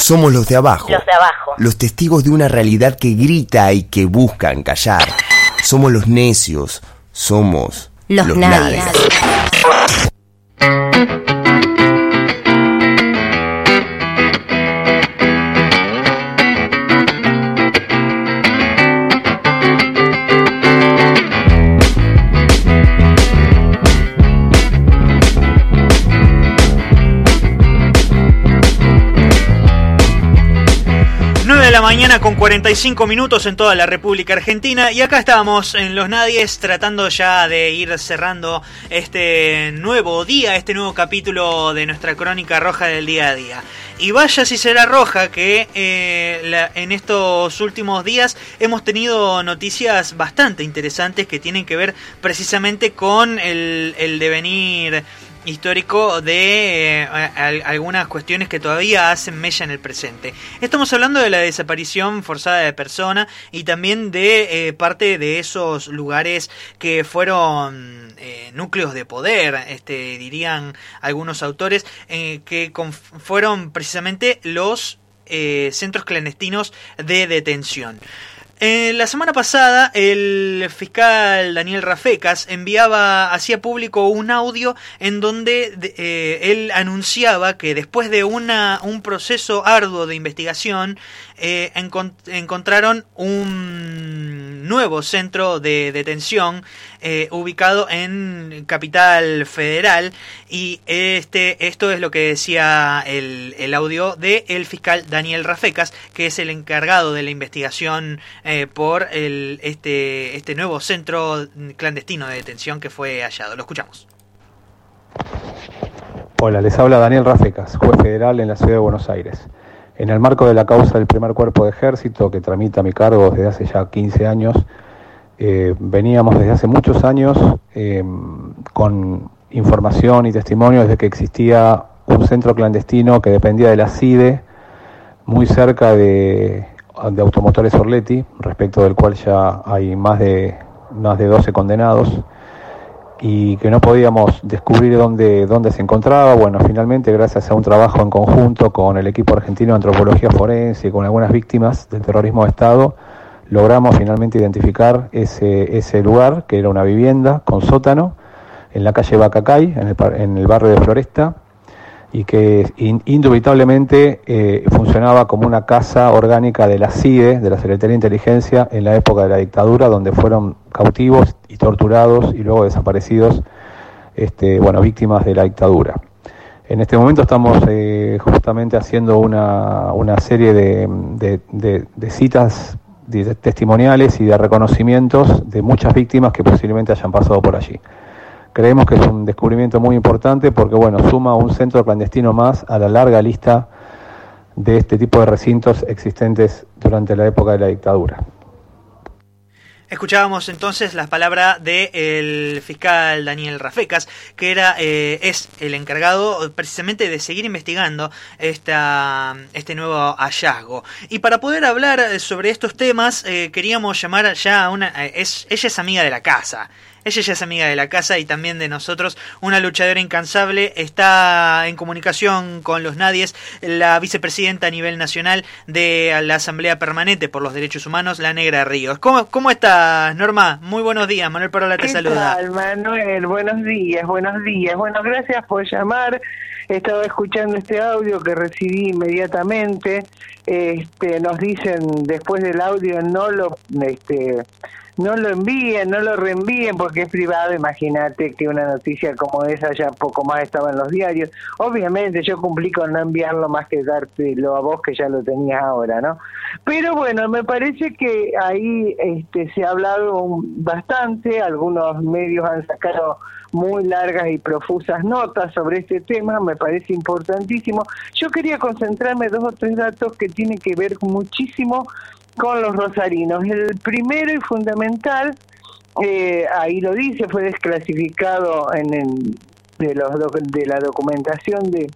Somos los de abajo. Los de abajo. Los testigos de una realidad que grita y que buscan callar. Somos los necios. Somos los, los nadies. 9 45 minutos en toda la República Argentina y acá estamos en Los Nadies tratando ya de ir cerrando este nuevo día, este nuevo capítulo de nuestra crónica roja del día a día. Y vaya si será roja que eh, en estos últimos días hemos tenido noticias bastante interesantes que tienen que ver precisamente con el, el devenir histórico de eh, algunas cuestiones que todavía hacen mella en el presente. Estamos hablando de la desaparición forzada de persona y también de eh, parte de esos lugares que fueron eh, núcleos de poder, este, dirían algunos autores, que fueron precisamente los centros clandestinos de detención. Eh, la semana pasada, el fiscal Daniel Rafecas enviaba, hacía público un audio en donde eh, él anunciaba que después de una, un proceso arduo de investigación, eh, encontraron un nuevo centro de detención eh, ubicado en Capital Federal y este esto es lo que decía el, el audio de el fiscal Daniel Rafecas que es el encargado de la investigación eh, por el, este, este nuevo centro clandestino de detención que fue hallado. Lo escuchamos. Hola, les habla Daniel Rafecas, juez federal en la ciudad de Buenos Aires. En el marco de la causa del primer cuerpo de ejército que tramita mi cargo desde hace ya 15 años, eh, veníamos desde hace muchos años eh, con información y testimonio desde que existía un centro clandestino que dependía de la CIDE, muy cerca de, de Automotores Orleti, respecto del cual ya hay más de, más de 12 condenados y que no podíamos descubrir dónde, dónde se encontraba. Bueno, finalmente, gracias a un trabajo en conjunto con el equipo argentino de antropología forense y con algunas víctimas del terrorismo de Estado, logramos finalmente identificar ese, ese lugar, que era una vivienda con sótano, en la calle Bacacay, en el, en el barrio de Floresta, y que indubitablemente eh, funcionaba como una casa orgánica de la CIDE, de la Secretaría de Inteligencia, en la época de la dictadura, donde fueron cautivos y torturados y luego desaparecidos, este, bueno, víctimas de la dictadura. En este momento estamos eh, justamente haciendo una, una serie de, de, de, de citas testimoniales y de reconocimientos de muchas víctimas que posiblemente hayan pasado por allí. Creemos que es un descubrimiento muy importante porque bueno, suma un centro clandestino más a la larga lista de este tipo de recintos existentes durante la época de la dictadura. Escuchábamos entonces las palabras del fiscal Daniel Rafecas, que era eh, es el encargado precisamente de seguir investigando esta, este nuevo hallazgo. Y para poder hablar sobre estos temas, eh, queríamos llamar ya a una... Es, ella es amiga de la casa. Ella ya es amiga de la casa y también de nosotros, una luchadora incansable. Está en comunicación con los nadies, la vicepresidenta a nivel nacional de la Asamblea Permanente por los Derechos Humanos, la Negra Ríos. ¿Cómo, cómo estás, Norma? Muy buenos días. Manuel Parola te saluda. Tal, Manuel? Buenos días, buenos días. Bueno, gracias por llamar. Estaba escuchando este audio que recibí inmediatamente. Este, nos dicen después del audio no lo este, no lo envíen, no lo reenvíen porque es privado. Imagínate que una noticia como esa ya poco más estaba en los diarios. Obviamente yo cumplí con no enviarlo más que dártelo a vos que ya lo tenías ahora, ¿no? Pero bueno, me parece que ahí este, se ha hablado bastante, algunos medios han sacado muy largas y profusas notas sobre este tema, me parece importantísimo. Yo quería concentrarme dos o tres datos que tienen que ver muchísimo con los rosarinos. El primero y fundamental, eh, ahí lo dice, fue desclasificado en, de, los, de la documentación de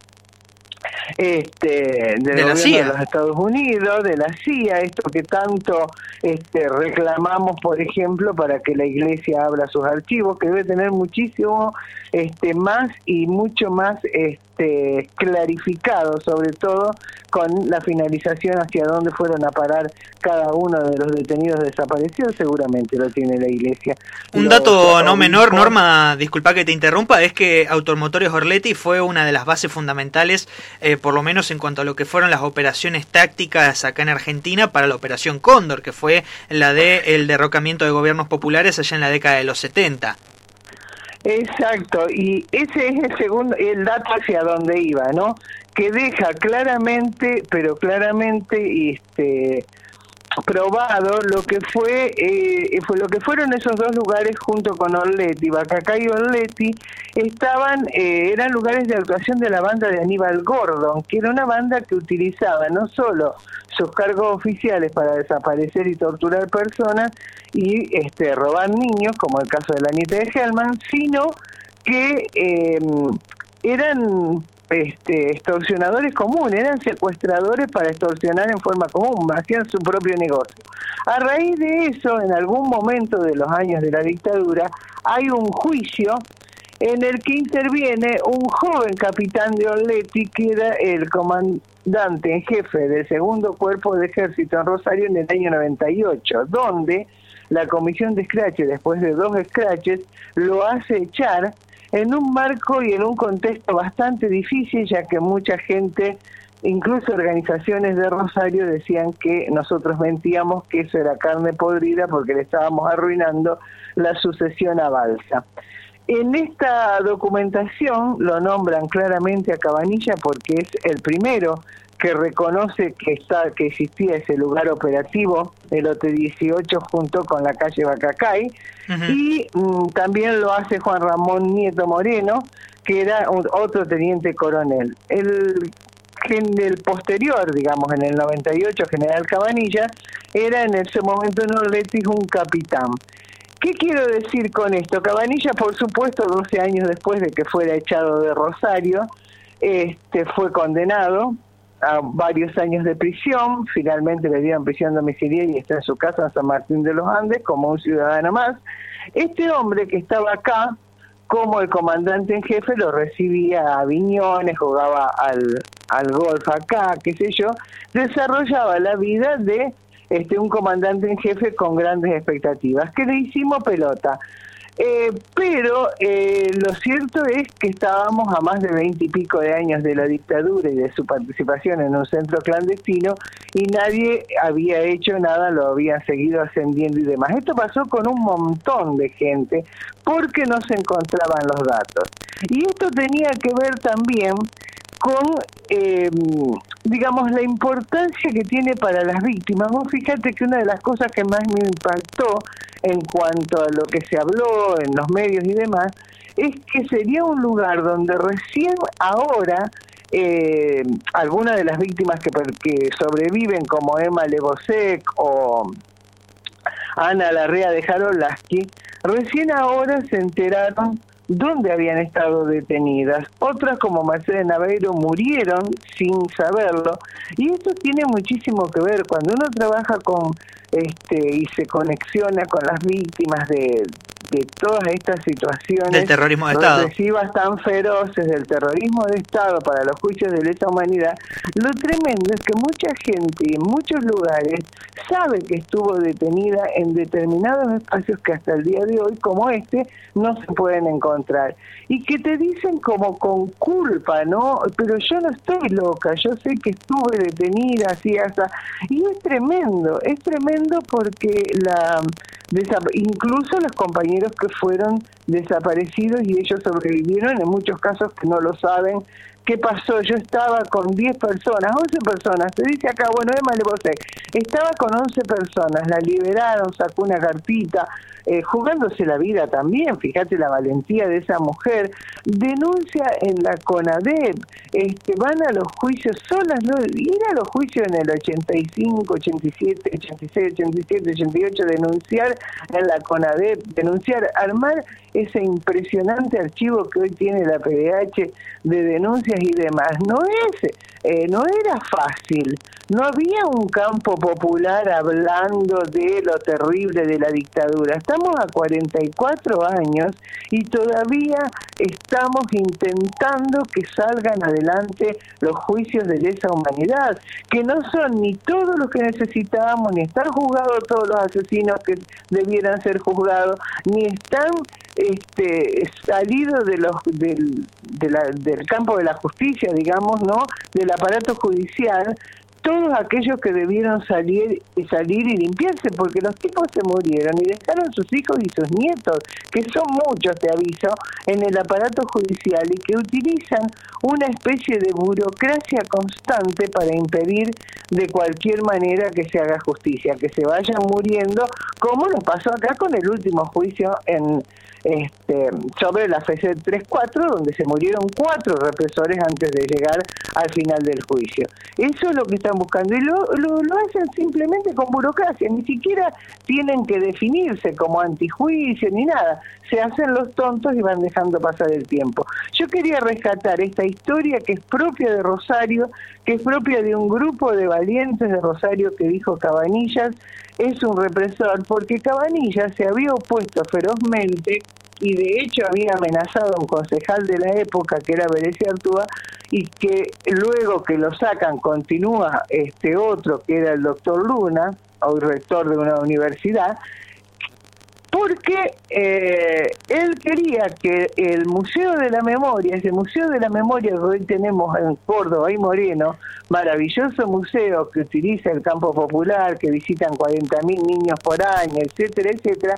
este del de gobierno de los Estados Unidos, de la CIA, esto que tanto este, reclamamos, por ejemplo, para que la Iglesia abra sus archivos, que debe tener muchísimo este, más y mucho más este, este, clarificado, sobre todo con la finalización hacia dónde fueron a parar cada uno de los detenidos desaparecidos, seguramente lo tiene la iglesia. Un dato no menor, Norma, disculpa que te interrumpa, es que Automotores Orletti fue una de las bases fundamentales, eh, por lo menos en cuanto a lo que fueron las operaciones tácticas acá en Argentina para la Operación Cóndor, que fue la de el derrocamiento de gobiernos populares allá en la década de los 70. Exacto, y ese es el segundo, el dato hacia dónde iba, ¿no? Que deja claramente, pero claramente, este, probado lo que fue, eh, fue lo que fueron esos dos lugares junto con Orleti, Bacacá y Orleti, estaban, eh, eran lugares de actuación de la banda de Aníbal Gordon, que era una banda que utilizaba no solo sus cargos oficiales para desaparecer y torturar personas y este robar niños, como el caso de la nieta de Hellman, sino que eh, eran este, extorsionadores comunes, eran secuestradores para extorsionar en forma común, hacían su propio negocio. A raíz de eso, en algún momento de los años de la dictadura, hay un juicio en el que interviene un joven capitán de Orleti, que era el comandante en jefe del segundo cuerpo de ejército en Rosario en el año 98, donde la comisión de scratches, después de dos scratches, lo hace echar en un marco y en un contexto bastante difícil, ya que mucha gente, incluso organizaciones de Rosario, decían que nosotros mentíamos que eso era carne podrida porque le estábamos arruinando la sucesión a Balsa. En esta documentación lo nombran claramente a Cabanilla porque es el primero que reconoce que está que existía ese lugar operativo, el OT18 junto con la calle Bacacay, y mm, también lo hace Juan Ramón Nieto Moreno, que era otro teniente coronel. El, el posterior, digamos, en el 98, general Cabanilla, era en ese momento en Orletis un capitán. ¿Qué quiero decir con esto? Cabanilla, por supuesto, 12 años después de que fuera echado de Rosario, este, fue condenado a varios años de prisión, finalmente le dieron prisión domiciliaria y está en su casa en San Martín de los Andes como un ciudadano más. Este hombre que estaba acá como el comandante en jefe lo recibía a Viñones, jugaba al, al golf acá, qué sé yo, desarrollaba la vida de este un comandante en jefe con grandes expectativas. ¿Qué le hicimos pelota? Eh, pero eh, lo cierto es que estábamos a más de veinte y pico de años de la dictadura y de su participación en un centro clandestino y nadie había hecho nada, lo habían seguido ascendiendo y demás. Esto pasó con un montón de gente porque no se encontraban los datos. Y esto tenía que ver también con, eh, digamos, la importancia que tiene para las víctimas. Vos fíjate que una de las cosas que más me impactó en cuanto a lo que se habló en los medios y demás, es que sería un lugar donde recién ahora eh, algunas de las víctimas que, que sobreviven, como Emma Lebosek o Ana Larrea de Jarolaski, recién ahora se enteraron dónde habían estado detenidas. Otras como Mercedes Naveiro murieron sin saberlo. Y esto tiene muchísimo que ver cuando uno trabaja con este y se conexiona con las víctimas de, de todas estas situaciones del terrorismo de Estado tan feroces del terrorismo de Estado para los juicios de lesa humanidad, lo tremendo es que mucha gente en muchos lugares sabe que estuvo detenida en determinados espacios que hasta el día de hoy, como este, no se pueden encontrar. Y que te dicen como con culpa, ¿no? Pero yo no estoy loca, yo sé que estuve detenida, así hasta... Y es tremendo, es tremendo porque la incluso los compañeros que fueron desaparecidos y ellos sobrevivieron, en muchos casos que no lo saben, ¿Qué pasó? Yo estaba con 10 personas, 11 personas. Te dice acá, bueno, Emma Le estaba con 11 personas, la liberaron, sacó una cartita, eh, jugándose la vida también, fíjate la valentía de esa mujer, denuncia en la CONADEP, este, van a los juicios solas, no, ir a los juicios en el 85, 87, 86, 87, 88, denunciar en la CONADEP, denunciar, armar ese impresionante archivo que hoy tiene la PDH de denuncia justicias y demás, no es, eh, no era fácil. No había un campo popular hablando de lo terrible de la dictadura. Estamos a 44 años y todavía estamos intentando que salgan adelante los juicios de lesa humanidad, que no son ni todos los que necesitábamos, ni están juzgados todos los asesinos que debieran ser juzgados, ni están este, salidos de los, del, del campo de la justicia, digamos, ¿no? Del aparato judicial, todos aquellos que debieron salir y salir y limpiarse, porque los tipos se murieron y dejaron sus hijos y sus nietos, que son muchos, te aviso, en el aparato judicial y que utilizan una especie de burocracia constante para impedir de cualquier manera que se haga justicia, que se vayan muriendo, como nos pasó acá con el último juicio en este, sobre la FC 3-4, donde se murieron cuatro represores antes de llegar al final del juicio. Eso es lo que están buscando y lo, lo, hacen simplemente con burocracia, ni siquiera tienen que definirse como antijuicio ni nada, se hacen los tontos y van dejando pasar el tiempo. Yo quería rescatar esta historia que es propia de Rosario, que es propia de un grupo de valientes de Rosario que dijo Cabanillas, es un represor, porque Cabanillas se había opuesto ferozmente y de hecho había amenazado a un concejal de la época que era Berecia Artúa y que luego que lo sacan continúa este otro que era el doctor Luna, hoy rector de una universidad, porque eh, él quería que el Museo de la Memoria, ese Museo de la Memoria que hoy tenemos en Córdoba y Moreno, maravilloso museo que utiliza el campo popular, que visitan 40.000 niños por año, etcétera, etcétera,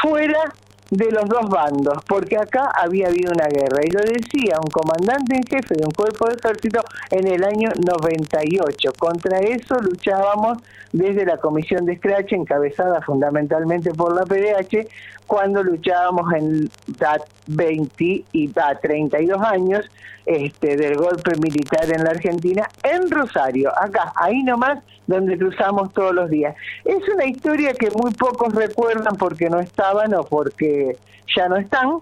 fuera de los dos bandos, porque acá había habido una guerra. Y lo decía un comandante en jefe de un cuerpo de ejército en el año 98. Contra eso luchábamos desde la Comisión de Scratch, encabezada fundamentalmente por la PDH, cuando luchábamos en 20 y a 32 años este, del golpe militar en la Argentina, en Rosario, acá, ahí nomás, donde cruzamos todos los días. Es una historia que muy pocos recuerdan porque no estaban o porque ya no están,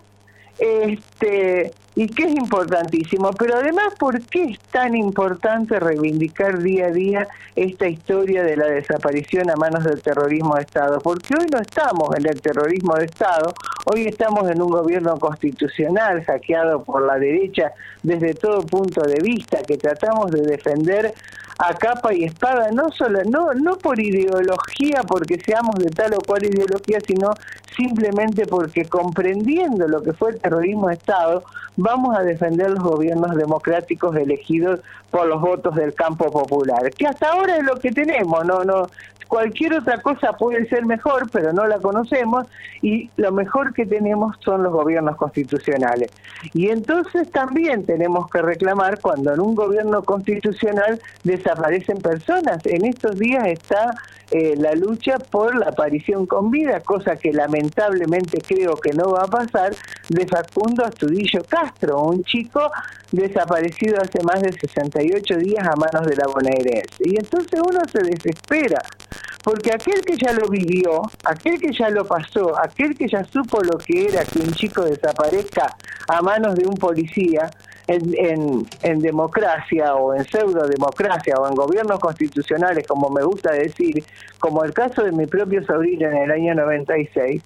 este, y que es importantísimo, pero además, ¿por qué es tan importante reivindicar día a día esta historia de la desaparición a manos del terrorismo de Estado? Porque hoy no estamos en el terrorismo de Estado, hoy estamos en un gobierno constitucional hackeado por la derecha desde todo punto de vista, que tratamos de defender a capa y espada, no solo, no, no por ideología, porque seamos de tal o cual ideología, sino simplemente porque comprendiendo lo que fue el terrorismo de Estado, vamos a defender los gobiernos democráticos elegidos por los votos del campo popular, que hasta ahora es lo que tenemos, no, no, Cualquier otra cosa puede ser mejor, pero no la conocemos y lo mejor que tenemos son los gobiernos constitucionales. Y entonces también tenemos que reclamar cuando en un gobierno constitucional desaparecen personas. En estos días está eh, la lucha por la aparición con vida, cosa que lamentablemente creo que no va a pasar, de Facundo Astudillo Castro, un chico desaparecido hace más de 68 días a manos de la bonaerense. Y entonces uno se desespera porque aquel que ya lo vivió, aquel que ya lo pasó, aquel que ya supo lo que era que un chico desaparezca a manos de un policía en, en, democracia o en pseudo democracia o en gobiernos constitucionales, como me gusta decir, como el caso de mi propio sobrino en el año 96,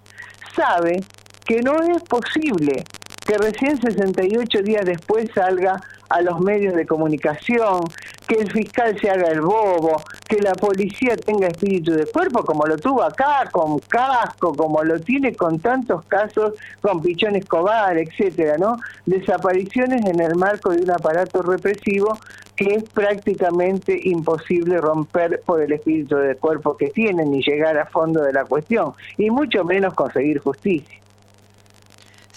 sabe que no es posible que recién 68 días después salga a los medios de comunicación, que el fiscal se haga el bobo, que la policía tenga espíritu de cuerpo, como lo tuvo acá, con casco, como lo tiene con tantos casos, con Pichón Escobar, etcétera, ¿no? Desapariciones en el marco de un aparato represivo que es prácticamente imposible romper por el espíritu de cuerpo que tienen y llegar a fondo de la cuestión, y mucho menos conseguir justicia.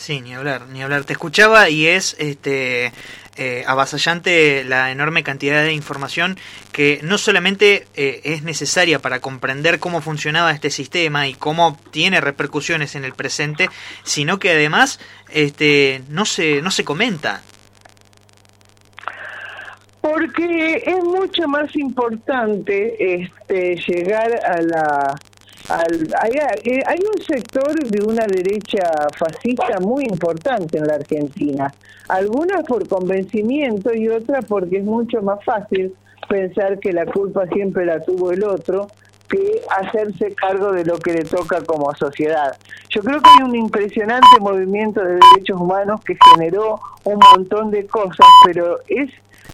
Sí, ni hablar, ni hablar. Te escuchaba y es este eh, avasallante la enorme cantidad de información que no solamente eh, es necesaria para comprender cómo funcionaba este sistema y cómo tiene repercusiones en el presente, sino que además este, no se no se comenta. Porque es mucho más importante este, llegar a la hay, hay un sector de una derecha fascista muy importante en la Argentina, algunas por convencimiento y otras porque es mucho más fácil pensar que la culpa siempre la tuvo el otro que hacerse cargo de lo que le toca como sociedad. Yo creo que hay un impresionante movimiento de derechos humanos que generó un montón de cosas, pero es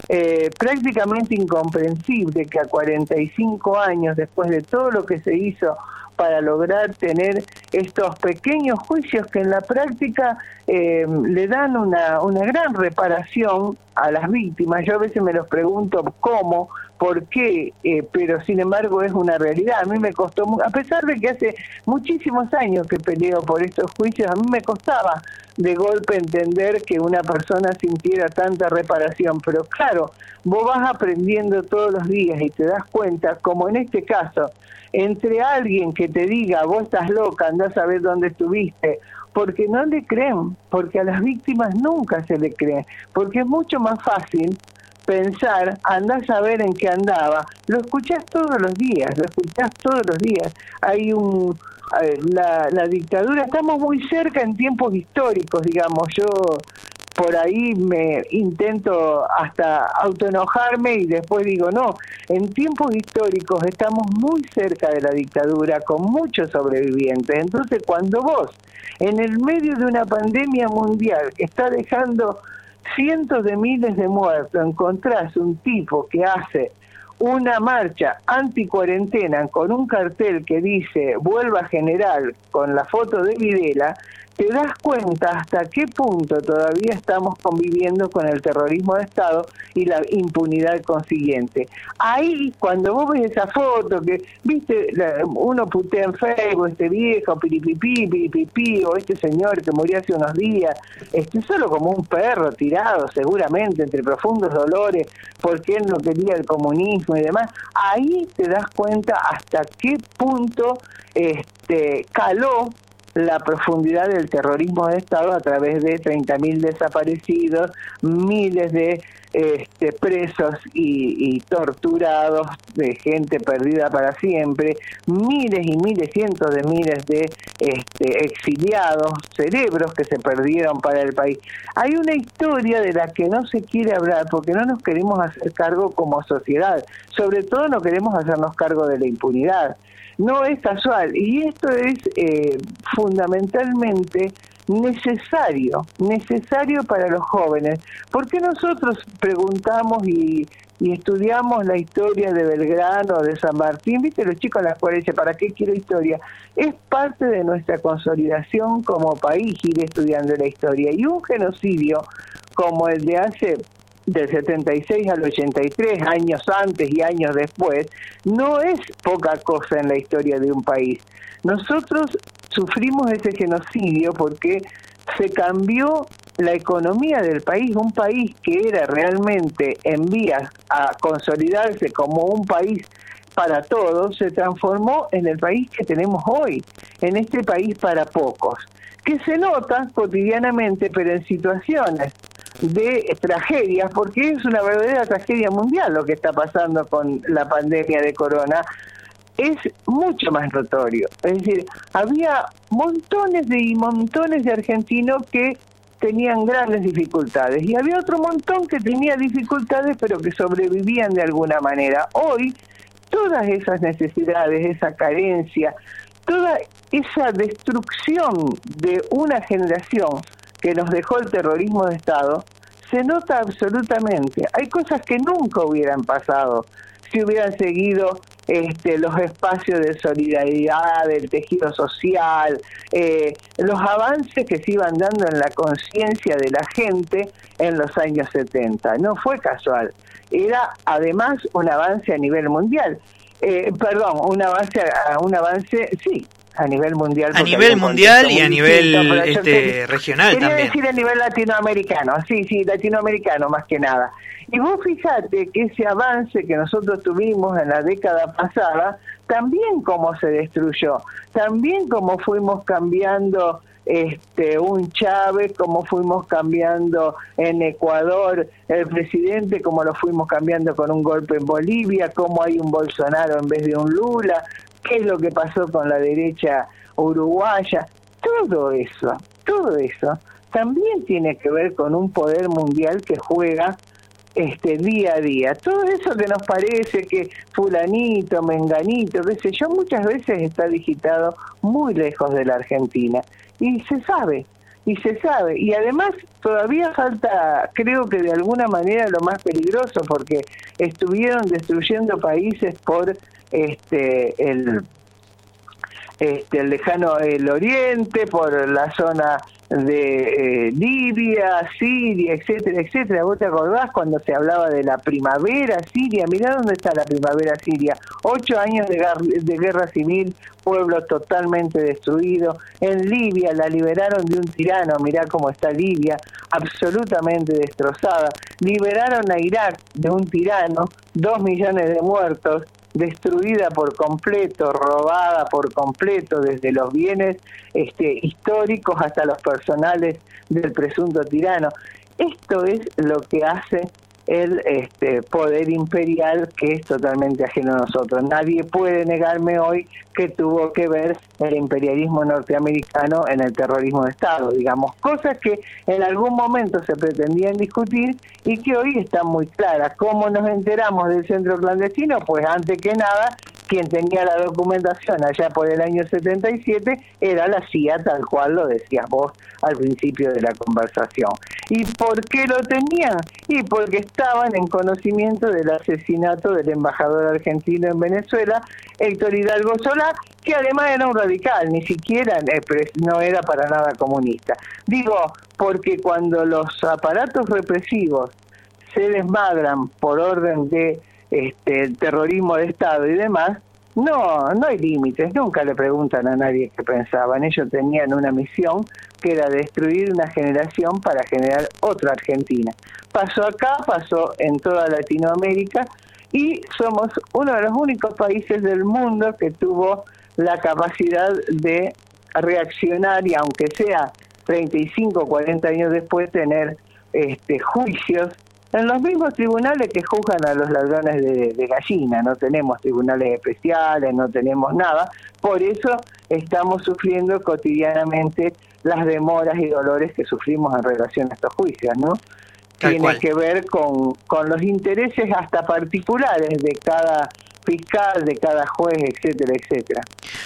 eh, prácticamente incomprensible que a 45 años después de todo lo que se hizo para lograr tener estos pequeños juicios que en la práctica eh, le dan una, una gran reparación a las víctimas. Yo a veces me los pregunto cómo, por qué, eh, pero sin embargo es una realidad. A mí me costó, a pesar de que hace muchísimos años que peleo por estos juicios, a mí me costaba de golpe entender que una persona sintiera tanta reparación. Pero claro, vos vas aprendiendo todos los días y te das cuenta, como en este caso, entre alguien que te diga, vos estás loca, andás a ver dónde estuviste, porque no le creen, porque a las víctimas nunca se le cree, porque es mucho más fácil pensar, andás a ver en qué andaba, lo escuchás todos los días, lo escuchás todos los días. Hay un, la, la dictadura, estamos muy cerca en tiempos históricos, digamos, yo por ahí me intento hasta autoenojarme y después digo, no, en tiempos históricos estamos muy cerca de la dictadura con muchos sobrevivientes. Entonces, cuando vos, en el medio de una pandemia mundial está dejando cientos de miles de muertos, encontrás un tipo que hace una marcha anti-cuarentena con un cartel que dice vuelva general con la foto de Videla, te das cuenta hasta qué punto todavía estamos conviviendo con el terrorismo de Estado y la impunidad consiguiente. Ahí, cuando vos ves esa foto, que, viste, uno putea en Facebook, este viejo, piripipí, piripipí, o este señor que murió hace unos días, este, solo como un perro tirado, seguramente, entre profundos dolores, porque él no quería el comunismo y demás, ahí te das cuenta hasta qué punto este, caló la profundidad del terrorismo de Estado a través de 30.000 desaparecidos, miles de este, presos y, torturados, de gente perdida para siempre, miles y miles, cientos de miles de este, exiliados, cerebros que se perdieron para el país. Hay una historia de la que no se quiere hablar porque no nos queremos hacer cargo como sociedad, sobre todo no queremos hacernos cargo de la impunidad no es casual. Y esto es eh, fundamentalmente necesario, necesario para los jóvenes. ¿Por qué nosotros preguntamos y, estudiamos la historia de Belgrano, de San Martín? ¿Viste los chicos a la escuela dicen, ¿para qué quiero historia? Es parte de nuestra consolidación como país ir estudiando la historia. Y un genocidio como el de hace del 76 al 83, años antes y años después, no es poca cosa en la historia de un país. Nosotros sufrimos ese genocidio porque se cambió la economía del país, un país que era realmente en vías a consolidarse como un país para todos, se transformó en el país que tenemos hoy, en este país para pocos, que se nota cotidianamente, pero en situaciones de tragedias, porque es una verdadera tragedia mundial lo que está pasando con la pandemia de corona, es mucho más notorio. Es decir, había montones de y montones de argentinos que tenían grandes dificultades y había otro montón que tenía dificultades pero que sobrevivían de alguna manera. Hoy todas esas necesidades, esa carencia, toda esa destrucción de una generación que nos dejó el terrorismo de Estado, se nota absolutamente. Hay cosas que nunca hubieran pasado si hubieran seguido este, los espacios de solidaridad, del tejido social, eh, los avances que se iban dando en la conciencia de la gente en los años 70. No fue casual, era además un avance a nivel mundial. Eh, perdón, un avance, un avance, sí, a nivel mundial. A nivel mundial y a nivel este, regional quería también. decir a nivel latinoamericano, sí, sí, latinoamericano más que nada. Y vos fijate que ese avance que nosotros tuvimos en la década pasada, también como se destruyó, también como fuimos cambiando este, un Chávez, como fuimos cambiando en Ecuador el presidente, como lo fuimos cambiando con un golpe en Bolivia, como hay un Bolsonaro en vez de un Lula, qué es lo que pasó con la derecha uruguaya, todo eso, todo eso también tiene que ver con un poder mundial que juega este día a día. Todo eso que nos parece que fulanito, menganito, qué sé yo, muchas veces está digitado muy lejos de la Argentina. Y se sabe, y se sabe. Y además todavía falta, creo que de alguna manera lo más peligroso, porque estuvieron destruyendo países por este el este, el lejano el oriente, por la zona de eh, Libia, Siria, etcétera, etcétera. ¿Vos te acordás cuando se hablaba de la primavera siria? Mirá dónde está la primavera siria. Ocho años de, de guerra civil, pueblo totalmente destruido. En Libia la liberaron de un tirano, mirá cómo está Libia, absolutamente destrozada. Liberaron a Irak de un tirano, dos millones de muertos destruida por completo, robada por completo, desde los bienes este, históricos hasta los personales del presunto tirano. Esto es lo que hace el este, poder imperial que es totalmente ajeno a nosotros. Nadie puede negarme hoy que tuvo que ver el imperialismo norteamericano en el terrorismo de Estado, digamos, cosas que en algún momento se pretendían discutir y que hoy están muy claras. ¿Cómo nos enteramos del centro clandestino? Pues antes que nada quien tenía la documentación allá por el año 77 era la CIA, tal cual lo decías vos al principio de la conversación. ¿Y por qué lo tenían? Y porque estaban en conocimiento del asesinato del embajador argentino en Venezuela, Héctor Hidalgo Solá, que además era un radical, ni siquiera eh, no era para nada comunista. Digo, porque cuando los aparatos represivos se desmadran por orden de este, el terrorismo de Estado y demás, no, no hay límites, nunca le preguntan a nadie qué pensaban. Ellos tenían una misión que era destruir una generación para generar otra Argentina. Pasó acá, pasó en toda Latinoamérica y somos uno de los únicos países del mundo que tuvo la capacidad de reaccionar y aunque sea 35 o 40 años después tener este, juicios en los mismos tribunales que juzgan a los ladrones de, gallina, no tenemos tribunales especiales, no tenemos nada, por eso estamos sufriendo cotidianamente las demoras y dolores que sufrimos en relación a estos juicios, ¿no? Tiene que ver con, con los intereses hasta particulares de cada fiscal, de cada juez, etcétera, etcétera.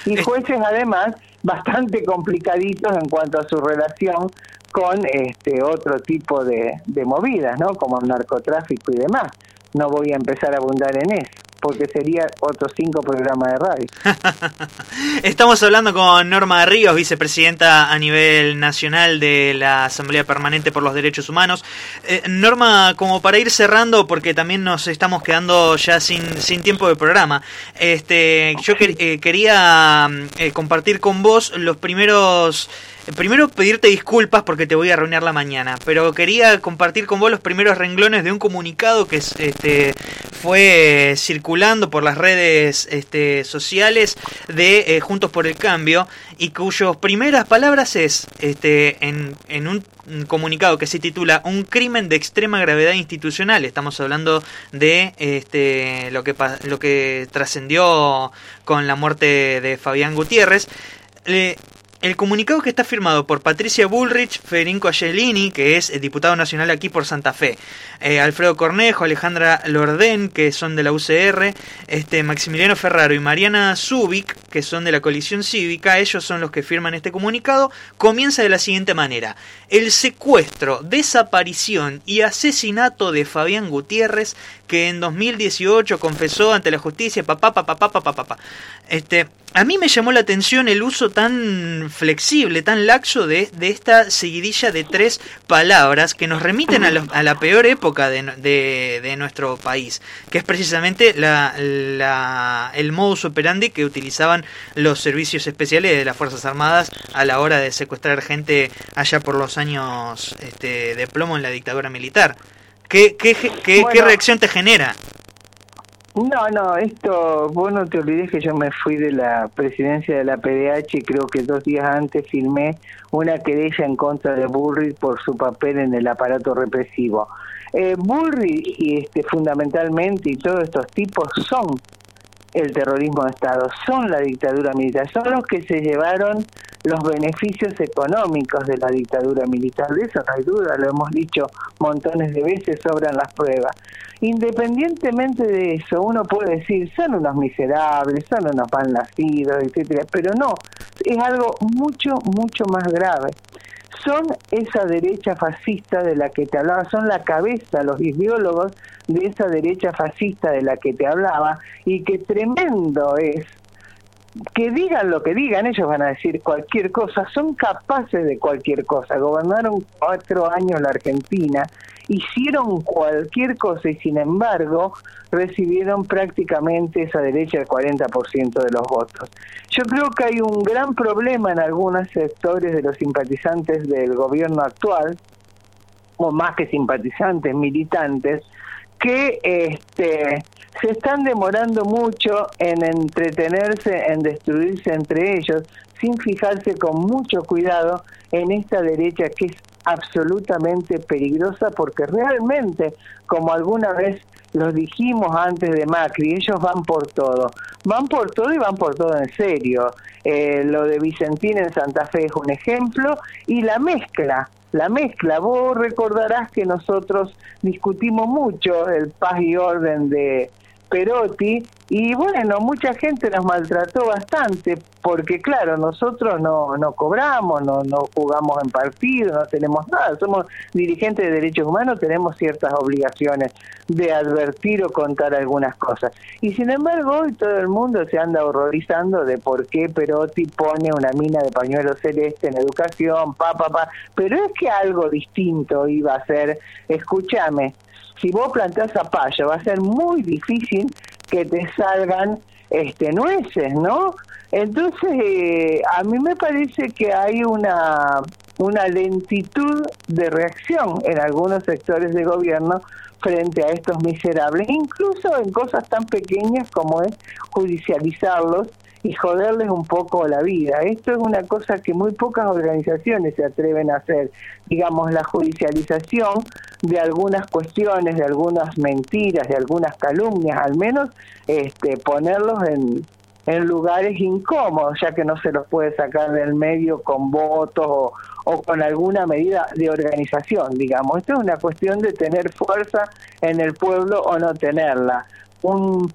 Y jueces además bastante complicaditos en cuanto a su relación con este otro tipo de, de movidas, ¿no? Como el narcotráfico y demás. No voy a empezar a abundar en eso porque sería otros cinco programas de radio. Estamos hablando con Norma Ríos, vicepresidenta a nivel nacional de la Asamblea Permanente por los Derechos Humanos. Eh, Norma, como para ir cerrando, porque también nos estamos quedando ya sin, sin tiempo de programa, este, yo eh, quería eh, compartir con vos los primeros Primero pedirte disculpas porque te voy a reunir la mañana, pero quería compartir con vos los primeros renglones de un comunicado que este, fue circulando por las redes este, sociales de eh, Juntos por el Cambio y cuyas primeras palabras es este, en, un comunicado que se titula Un crimen de extrema gravedad institucional. Estamos hablando de este, lo que, lo que trascendió con la muerte de Fabián Gutiérrez. El comunicado que está firmado por Patricia Bullrich, Federico Angelini, que es diputado nacional aquí por Santa Fe, eh, Alfredo Cornejo, Alejandra Lordén, que son de la UCR, este, Maximiliano Ferraro y Mariana Zubik, que son de la coalición cívica, ellos son los que firman este comunicado, comienza de la siguiente manera. El secuestro, desaparición y asesinato de Fabián Gutiérrez, que en 2018 confesó ante la justicia, papá, papá, papá, papá, papá. Este, a mí me llamó la atención el uso tan flexible, tan laxo de, de esta seguidilla de tres palabras que nos remiten a, a la peor época de, de, de, nuestro país, que es precisamente la, la, el modus operandi que utilizaban los servicios especiales de las Fuerzas Armadas a la hora de secuestrar gente allá por los años este, de plomo en la dictadura militar. ¿Qué, qué, qué, qué reacción te genera? No, no, esto, vos no te olvides que yo me fui de la presidencia de la PDH y creo que dos días antes filmé una querella en contra de Bullrich por su papel en el aparato represivo. Eh, Bullrich y este, fundamentalmente y todos estos tipos son el terrorismo de Estado, son la dictadura militar, son los que se llevaron los beneficios económicos de la dictadura militar. De eso no hay duda, lo hemos dicho montones de veces, sobran las pruebas. Independientemente de eso, uno puede decir, son unos miserables, son unos mal nacidos, etcétera, pero no, es algo mucho, mucho más grave son esa derecha fascista de la que te hablaba, son la cabeza, los ideólogos de esa derecha fascista de la que te hablaba, y que tremendo es que digan lo que digan, ellos van a decir cualquier cosa, son capaces de cualquier cosa. Gobernaron cuatro años la Argentina, hicieron cualquier cosa y sin embargo recibieron prácticamente esa derecha el 40% de los votos. Yo creo que hay un gran problema en algunos sectores de los simpatizantes del gobierno actual, o más que simpatizantes, militantes, que este, se están demorando mucho en entretenerse, en destruirse entre ellos, sin fijarse con mucho cuidado en esta derecha que es absolutamente peligrosa porque realmente, como alguna vez los dijimos antes de Macri, ellos van por todo, van por todo y van por todo en serio. Eh, lo de Vicentín en Santa Fe es un ejemplo y la mezcla la mezcla. Vos recordarás que nosotros discutimos mucho el paz y orden de Perotti y bueno, mucha gente nos maltrató bastante porque claro, nosotros no, no cobramos, no, no jugamos en partido, no tenemos nada, somos dirigentes de derechos humanos, tenemos ciertas obligaciones de advertir o contar algunas cosas. Y sin embargo, hoy todo el mundo se anda horrorizando de por qué Perotti pone una mina de pañuelo celeste en educación, pa, pa, pa. Pero es que algo distinto iba a ser, escúchame, si vos plantás zapallo va a ser muy difícil que te salgan este nueces, ¿no? Entonces, eh, a mí me parece que hay una, una lentitud de reacción en algunos sectores de gobierno frente a estos miserables, incluso en cosas tan pequeñas como es judicializarlos y joderles un poco la vida. Esto es una cosa que muy pocas organizaciones se atreven a hacer, digamos, la judicialización de algunas cuestiones, de algunas mentiras, de algunas calumnias, al menos este, ponerlos en, en lugares incómodos, ya que no se los puede sacar del medio con votos o, o, con alguna medida de organización, digamos. Esto es una cuestión de tener fuerza en el pueblo o no tenerla. Un,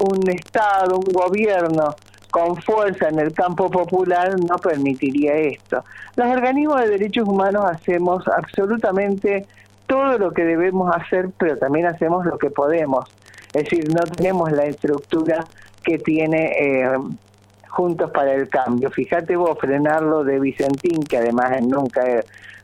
un Estado, un gobierno con fuerza en el campo popular no permitiría esto. Los organismos de derechos humanos hacemos absolutamente todo lo que debemos hacer, pero también hacemos lo que podemos. Es decir, no tenemos la estructura que tiene eh, Juntos para el Cambio. Fíjate vos, frenarlo de Vicentín, que además nunca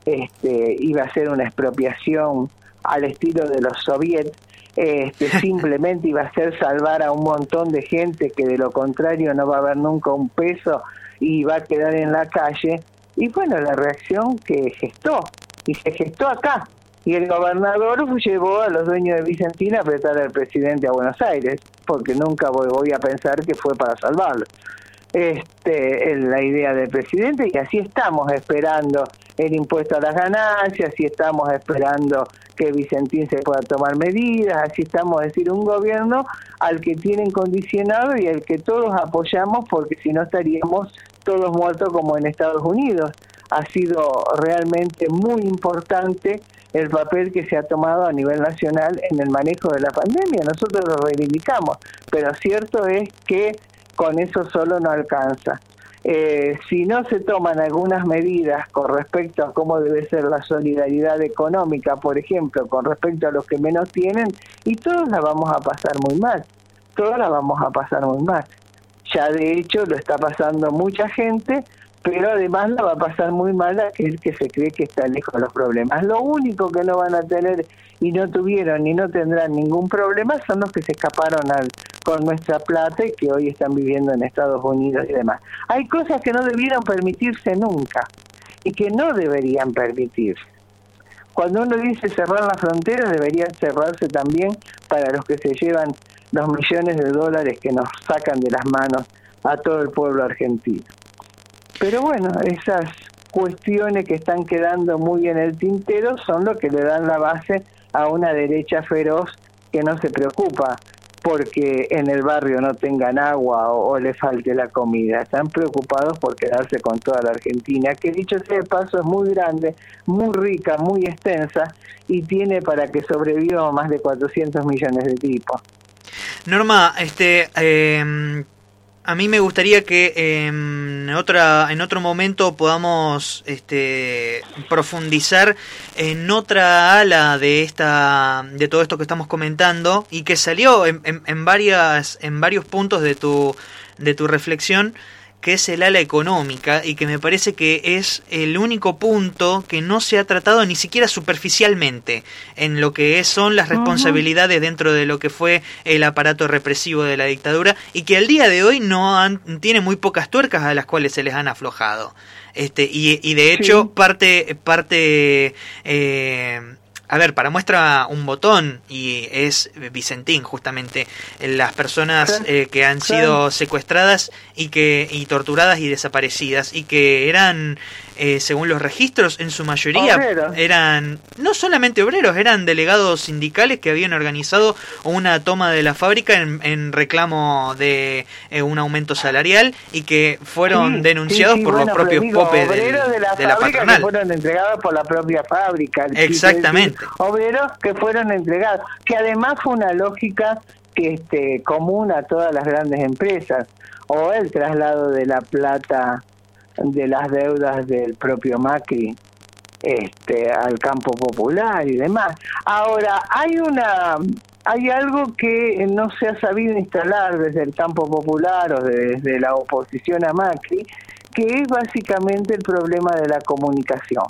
este, iba a ser una expropiación al estilo de los soviets, este, simplemente iba a ser salvar a un montón de gente que de lo contrario no va a haber nunca un peso y va a quedar en la calle. Y bueno, la reacción que gestó, y se gestó acá. Y el gobernador llevó a los dueños de Vicentina a apretar al presidente a Buenos Aires, porque nunca voy, voy a pensar que fue para salvarlo. Este, es la idea del presidente y así estamos esperando el impuesto a las ganancias, así estamos esperando que Vicentín se pueda tomar medidas, así estamos, es decir, un gobierno al que tienen condicionado y al que todos apoyamos porque si no estaríamos todos muertos como en Estados Unidos. Ha sido realmente muy importante el papel que se ha tomado a nivel nacional en el manejo de la pandemia. Nosotros lo reivindicamos, pero cierto es que con eso solo no alcanza. Eh, si no se toman algunas medidas con respecto a cómo debe ser la solidaridad económica, por ejemplo, con respecto a los que menos tienen, y todos la vamos a pasar muy mal, todos la vamos a pasar muy mal. Ya de hecho lo está pasando mucha gente, pero además la va a pasar muy mal aquel que se cree que está lejos de los problemas. Lo único que no van a tener y no tuvieron ni no tendrán ningún problema son los que se escaparon al, con nuestra plata y que hoy están viviendo en Estados Unidos y demás. Hay cosas que no debieron permitirse nunca y que no deberían permitirse. Cuando uno dice cerrar las fronteras, deberían cerrarse también para los que se llevan los millones de dólares que nos sacan de las manos a todo el pueblo argentino. Pero bueno, esas cuestiones que están quedando muy en el tintero son lo que le dan la base a una derecha feroz que no se preocupa porque en el barrio no tengan agua o, le falte la comida. Están preocupados por quedarse con toda la Argentina, que dicho sea de paso es muy grande, muy rica, muy extensa y tiene para que sobreviva más de 400 millones de tipos. Norma, este, eh, a mí me gustaría que en, otra, en otro momento podamos este, profundizar en otra ala de, esta, de todo esto que estamos comentando y que salió en, en, varias, en varios puntos de tu, de tu reflexión que es el ala económica y que me parece que es el único punto que no se ha tratado ni siquiera superficialmente en lo que son las responsabilidades dentro de lo que fue el aparato represivo de la dictadura y que al día de hoy no han, tiene muy pocas tuercas a las cuales se les han aflojado. Este, y, y de hecho, parte, parte eh, a ver, para muestra un botón, y es Vicentín justamente, las personas eh, que han sido secuestradas y, que, y torturadas y desaparecidas, y que eran eh, según los registros, en su mayoría eran no solamente obreros, eran delegados sindicales que habían organizado una toma de la fábrica en, reclamo de eh, un aumento salarial y que fueron denunciados por los propios popes de la, patronal. Que fueron entregados por la propia fábrica. Exactamente. obreros que fueron entregados, que además fue una lógica que este, común a todas las grandes empresas, o el traslado de la plata de las deudas del propio Macri este, al campo popular y demás. Ahora, hay una hay algo que no se ha sabido instalar desde el campo popular o desde la oposición a Macri, que es básicamente el problema de la comunicación.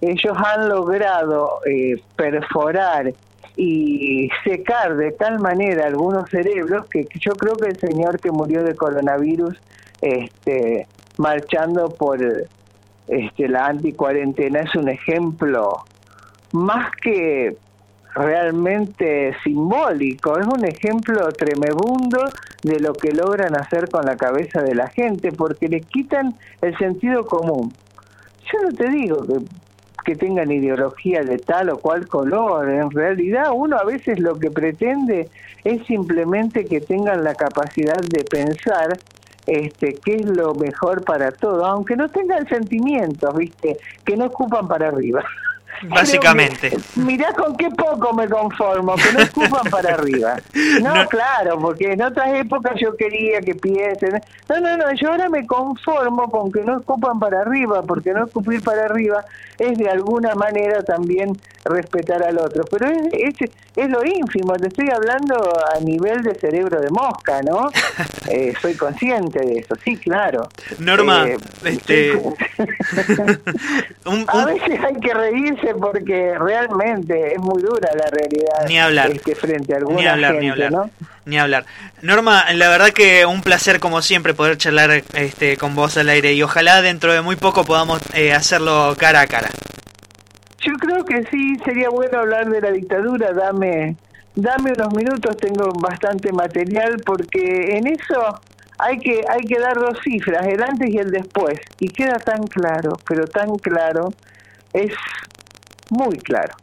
Ellos han logrado eh, perforar y secar de tal manera algunos cerebros que yo creo que el señor que murió de coronavirus este, marchando por este, la anticuarentena es un ejemplo más que realmente simbólico, es un ejemplo tremebundo de lo que logran hacer con la cabeza de la gente, porque les quitan el sentido común. Yo no te digo que, que tengan ideología de tal o cual color, en realidad uno a veces lo que pretende es simplemente que tengan la capacidad de pensar este, qué es lo mejor para todo, aunque no tengan sentimientos, viste, que no ocupan para arriba. Básicamente. mirá con qué poco me conformo, que no escupan para arriba. No, claro, porque en otras épocas yo quería que piensen. No, no, no, yo ahora me conformo con que no escupan para arriba, porque no escupir para arriba es de alguna manera también respetar al otro. Pero es, es, es lo ínfimo, te estoy hablando a nivel de cerebro de mosca, ¿no? eh, soy consciente de eso, sí, claro. Norma, eh, este... A veces hay que reírse porque realmente es muy dura la realidad. Ni hablar. Este, frente a alguna ni hablar, ni hablar. ¿no? Ni hablar. Norma, la verdad que un placer como siempre poder charlar este, con vos al aire y ojalá dentro de muy poco podamos eh, hacerlo cara a cara. Yo creo que sí, sería bueno hablar de la dictadura, dame, dame unos minutos, tengo bastante material porque en eso hay que, hay que dar dos cifras, el antes y el después, y queda tan claro, pero tan claro, es muy claro.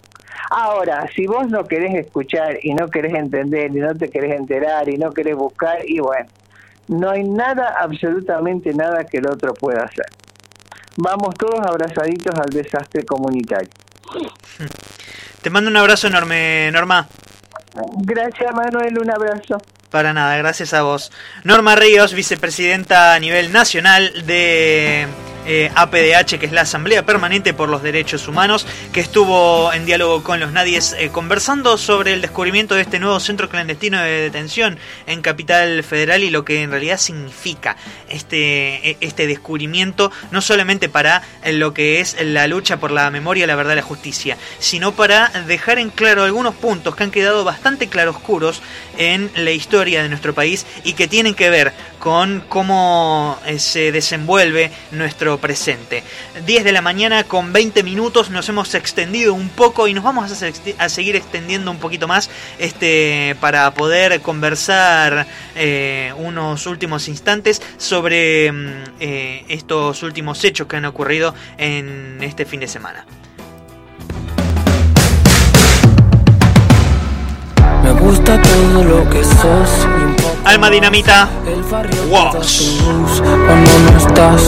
Ahora, si vos no querés escuchar y no querés entender y no te querés enterar y no querés buscar, y bueno, no hay nada, absolutamente nada que el otro pueda hacer. Vamos todos abrazaditos al desastre comunitario. Te mando un abrazo enorme, Norma. Gracias, Manuel, un abrazo. Para nada, gracias a vos. Norma Ríos, vicepresidenta a nivel nacional de eh, APDH, que es la Asamblea Permanente por los Derechos Humanos, que estuvo en diálogo con los Nadies eh, conversando sobre el descubrimiento de este nuevo centro clandestino de detención en Capital Federal y lo que en realidad significa este, e, este descubrimiento, no solamente para lo que es la lucha por la memoria, la verdad y la justicia, sino para dejar en claro algunos puntos que han quedado bastante claroscuros en la historia de nuestro país y que tienen que ver con cómo eh, se desenvuelve nuestro presente. 10 de la mañana con 20 minutos, nos hemos extendido un poco y nos vamos a, seguir extendiendo un poquito más este, para poder conversar eh, unos últimos instantes sobre mm, eh, estos últimos hechos que han ocurrido en este fin de semana. Me gusta todo lo que sos. Alma Dinamita. Was. Cuando no estás.